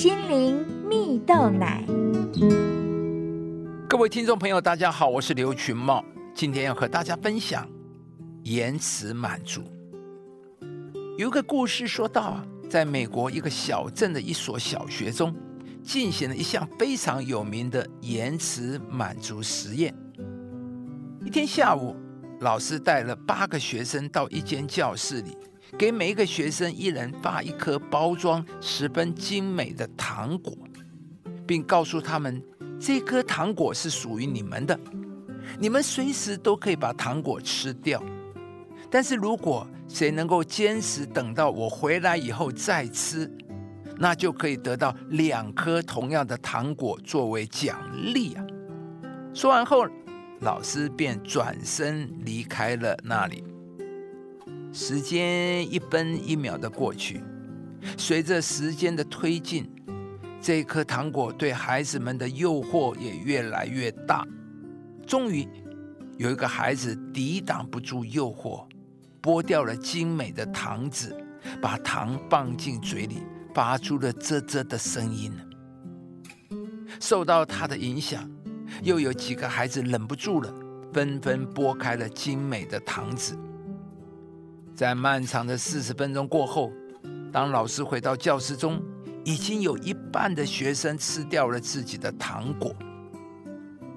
心灵蜜豆奶。各位听众朋友，大家好，我是刘群茂，今天要和大家分享延迟满足。有一个故事说到，在美国一个小镇的一所小学中，进行了一项非常有名的延迟满足实验。一天下午，老师带了八个学生到一间教室里。给每一个学生一人发一颗包装十分精美的糖果，并告诉他们，这颗糖果是属于你们的，你们随时都可以把糖果吃掉。但是如果谁能够坚持等到我回来以后再吃，那就可以得到两颗同样的糖果作为奖励啊！说完后，老师便转身离开了那里。时间一分一秒的过去，随着时间的推进，这颗糖果对孩子们的诱惑也越来越大。终于，有一个孩子抵挡不住诱惑，剥掉了精美的糖纸，把糖放进嘴里，发出了啧啧的声音。受到他的影响，又有几个孩子忍不住了，纷纷剥开了精美的糖纸。在漫长的四十分钟过后，当老师回到教室中，已经有一半的学生吃掉了自己的糖果，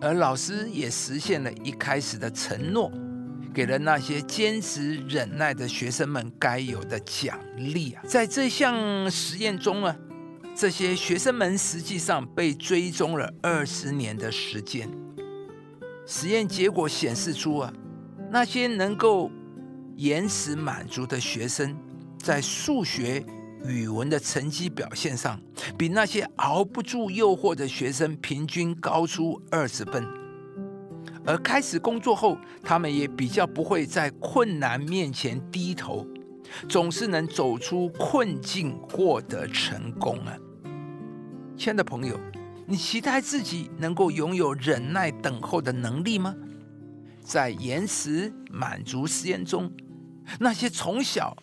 而老师也实现了一开始的承诺，给了那些坚持忍耐的学生们该有的奖励啊！在这项实验中啊，这些学生们实际上被追踪了二十年的时间。实验结果显示出啊，那些能够延迟满足的学生在数学、语文的成绩表现上，比那些熬不住诱惑的学生平均高出二十分。而开始工作后，他们也比较不会在困难面前低头，总是能走出困境，获得成功啊！亲爱的朋友，你期待自己能够拥有忍耐等候的能力吗？在延迟满足实验中。那些从小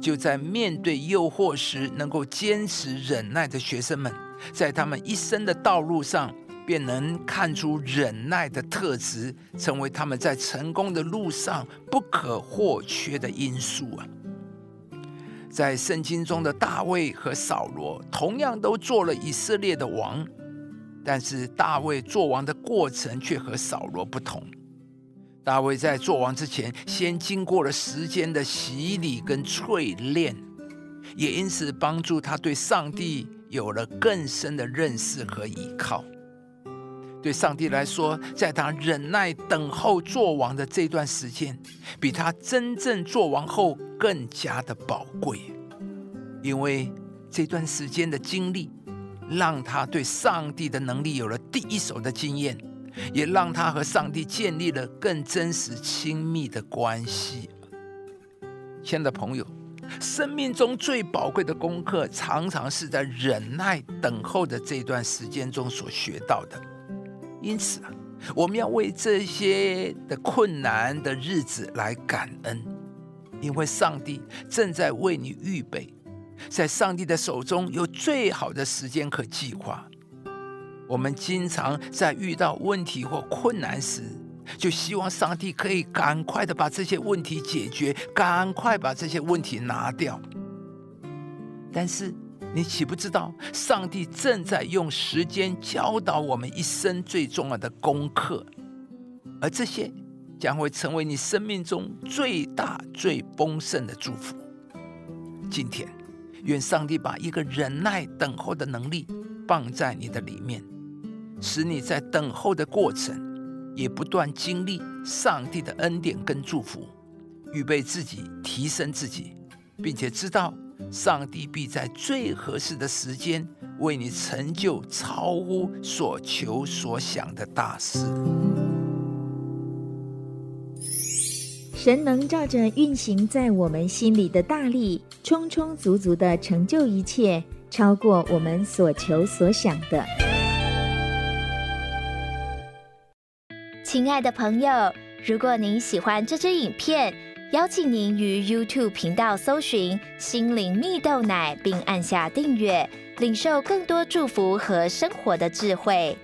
就在面对诱惑时能够坚持忍耐的学生们，在他们一生的道路上便能看出忍耐的特质，成为他们在成功的路上不可或缺的因素啊！在圣经中的大卫和扫罗同样都做了以色列的王，但是大卫做王的过程却和扫罗不同。大卫在做王之前，先经过了时间的洗礼跟淬炼，也因此帮助他对上帝有了更深的认识和依靠。对上帝来说，在他忍耐等候做王的这段时间，比他真正做王后更加的宝贵，因为这段时间的经历，让他对上帝的能力有了第一手的经验。也让他和上帝建立了更真实、亲密的关系。亲爱的朋友，生命中最宝贵的功课，常常是在忍耐等候的这段时间中所学到的。因此啊，我们要为这些的困难的日子来感恩，因为上帝正在为你预备，在上帝的手中有最好的时间可计划。我们经常在遇到问题或困难时，就希望上帝可以赶快的把这些问题解决，赶快把这些问题拿掉。但是，你岂不知道，上帝正在用时间教导我们一生最重要的功课，而这些将会成为你生命中最大、最丰盛的祝福。今天，愿上帝把一个忍耐等候的能力放在你的里面。使你在等候的过程，也不断经历上帝的恩典跟祝福，预备自己，提升自己，并且知道上帝必在最合适的时间为你成就超乎所求所想的大事。神能照着运行在我们心里的大力，充充足足的成就一切，超过我们所求所想的。亲爱的朋友，如果您喜欢这支影片，邀请您于 YouTube 频道搜寻“心灵蜜豆奶”，并按下订阅，领受更多祝福和生活的智慧。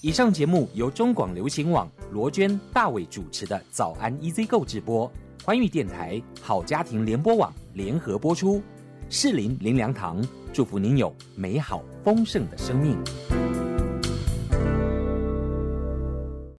以上节目由中广流行网罗娟、大伟主持的《早安 EZ 购》直播，欢迎电台好家庭联播网联合播出。士林林良堂祝福您有美好丰盛的生命。